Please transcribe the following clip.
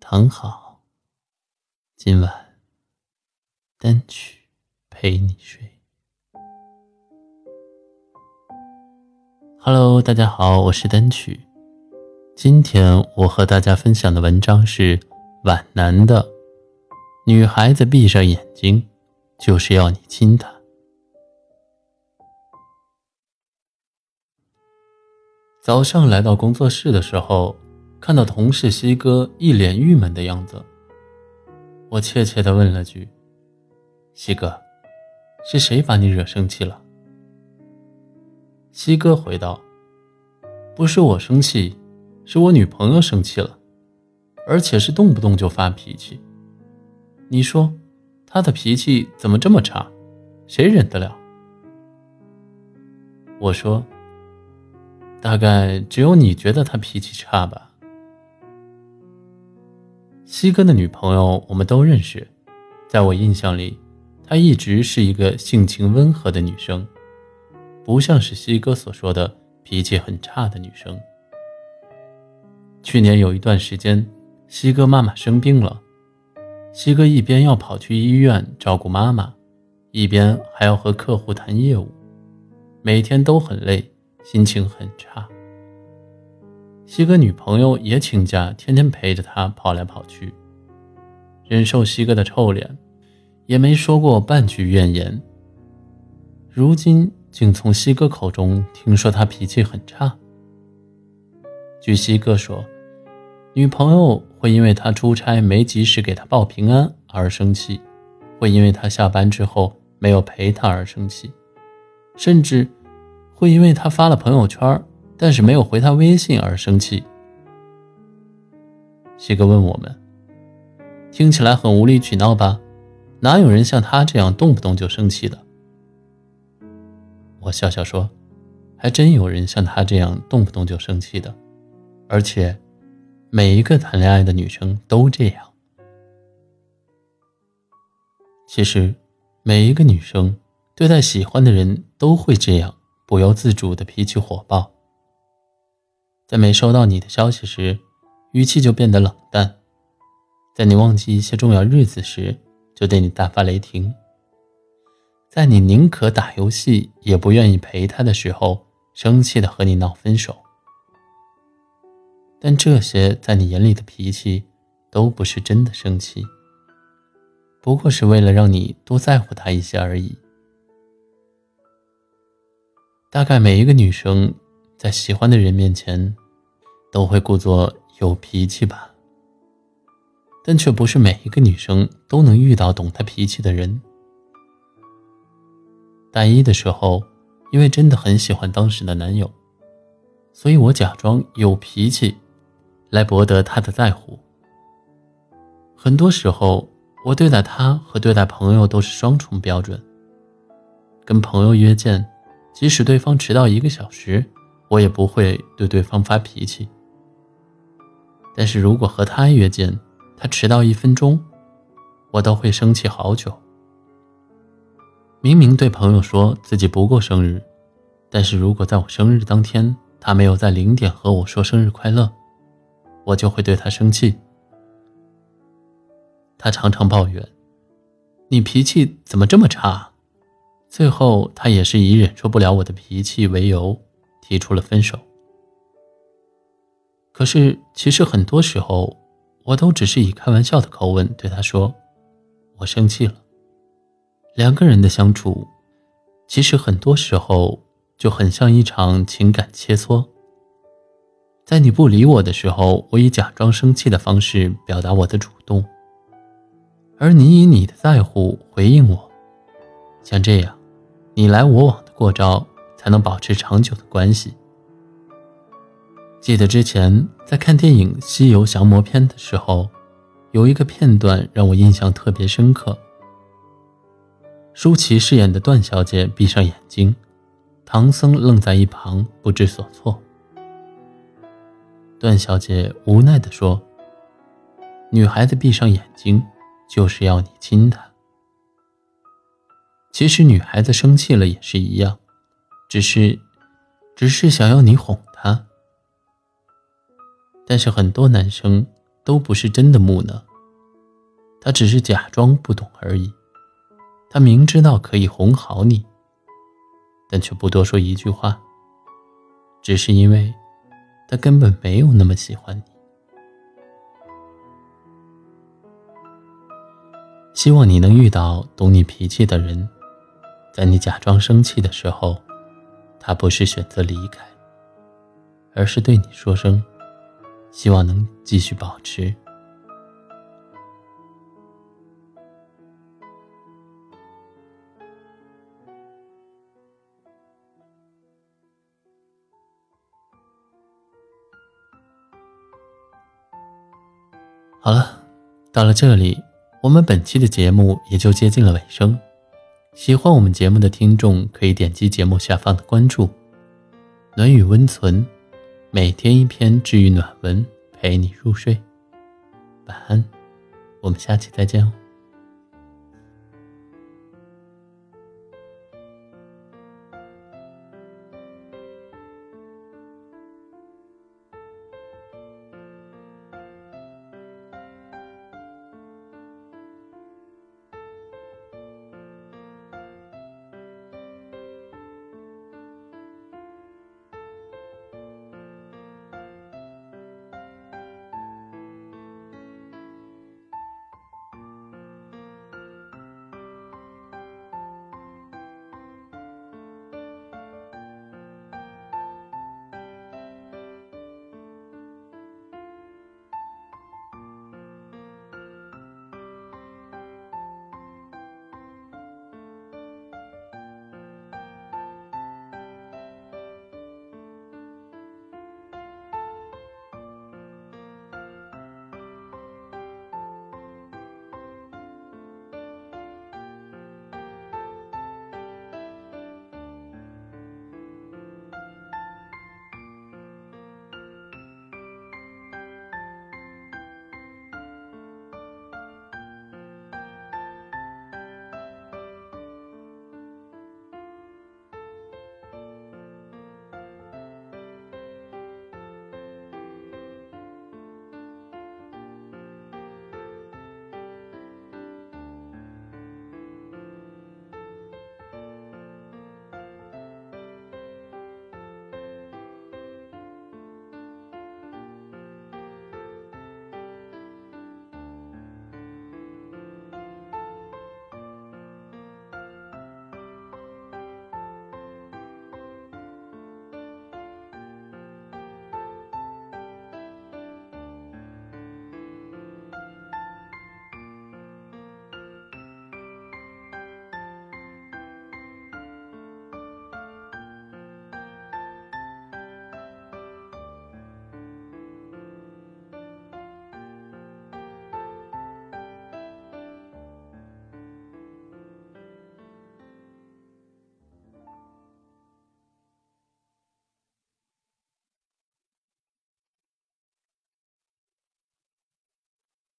躺好。今晚单曲陪你睡。Hello，大家好，我是单曲。今天我和大家分享的文章是皖南的。女孩子闭上眼睛，就是要你亲她。早上来到工作室的时候，看到同事西哥一脸郁闷的样子，我怯怯的问了句：“西哥，是谁把你惹生气了？”西哥回道：“不是我生气，是我女朋友生气了，而且是动不动就发脾气。你说，她的脾气怎么这么差？谁忍得了？”我说。大概只有你觉得他脾气差吧。西哥的女朋友我们都认识，在我印象里，她一直是一个性情温和的女生，不像是西哥所说的脾气很差的女生。去年有一段时间，西哥妈妈生病了，西哥一边要跑去医院照顾妈妈，一边还要和客户谈业务，每天都很累。心情很差，西哥女朋友也请假，天天陪着他跑来跑去，忍受西哥的臭脸，也没说过半句怨言。如今竟从西哥口中听说他脾气很差。据西哥说，女朋友会因为他出差没及时给他报平安而生气，会因为他下班之后没有陪他而生气，甚至。会因为他发了朋友圈，但是没有回他微信而生气。西哥问我们：“听起来很无理取闹吧？哪有人像他这样动不动就生气的？”我笑笑说：“还真有人像他这样动不动就生气的，而且每一个谈恋爱的女生都这样。其实，每一个女生对待喜欢的人都会这样。”不由自主的脾气火爆，在没收到你的消息时，语气就变得冷淡；在你忘记一些重要日子时，就对你大发雷霆；在你宁可打游戏也不愿意陪他的时候，生气的和你闹分手。但这些在你眼里的脾气，都不是真的生气，不过是为了让你多在乎他一些而已。大概每一个女生，在喜欢的人面前，都会故作有脾气吧。但却不是每一个女生都能遇到懂她脾气的人。大一的时候，因为真的很喜欢当时的男友，所以我假装有脾气，来博得他的在乎。很多时候，我对待他和对待朋友都是双重标准。跟朋友约见。即使对方迟到一个小时，我也不会对对方发脾气。但是如果和他约见，他迟到一分钟，我都会生气好久。明明对朋友说自己不过生日，但是如果在我生日当天他没有在零点和我说生日快乐，我就会对他生气。他常常抱怨：“你脾气怎么这么差？”最后，他也是以忍受不了我的脾气为由，提出了分手。可是，其实很多时候，我都只是以开玩笑的口吻对他说：“我生气了。”两个人的相处，其实很多时候就很像一场情感切磋。在你不理我的时候，我以假装生气的方式表达我的主动，而你以你的在乎回应我，像这样。你来我往的过招，才能保持长久的关系。记得之前在看电影《西游降魔篇》的时候，有一个片段让我印象特别深刻。舒淇饰演的段小姐闭上眼睛，唐僧愣在一旁不知所措。段小姐无奈地说：“女孩子闭上眼睛，就是要你亲她。其实女孩子生气了也是一样，只是，只是想要你哄她。但是很多男生都不是真的木讷，他只是假装不懂而已。他明知道可以哄好你，但却不多说一句话，只是因为。”他根本没有那么喜欢你。希望你能遇到懂你脾气的人，在你假装生气的时候，他不是选择离开，而是对你说声：“希望能继续保持。”好了，到了这里，我们本期的节目也就接近了尾声。喜欢我们节目的听众可以点击节目下方的关注“暖雨温存”，每天一篇治愈暖文，陪你入睡。晚安，我们下期再见哦。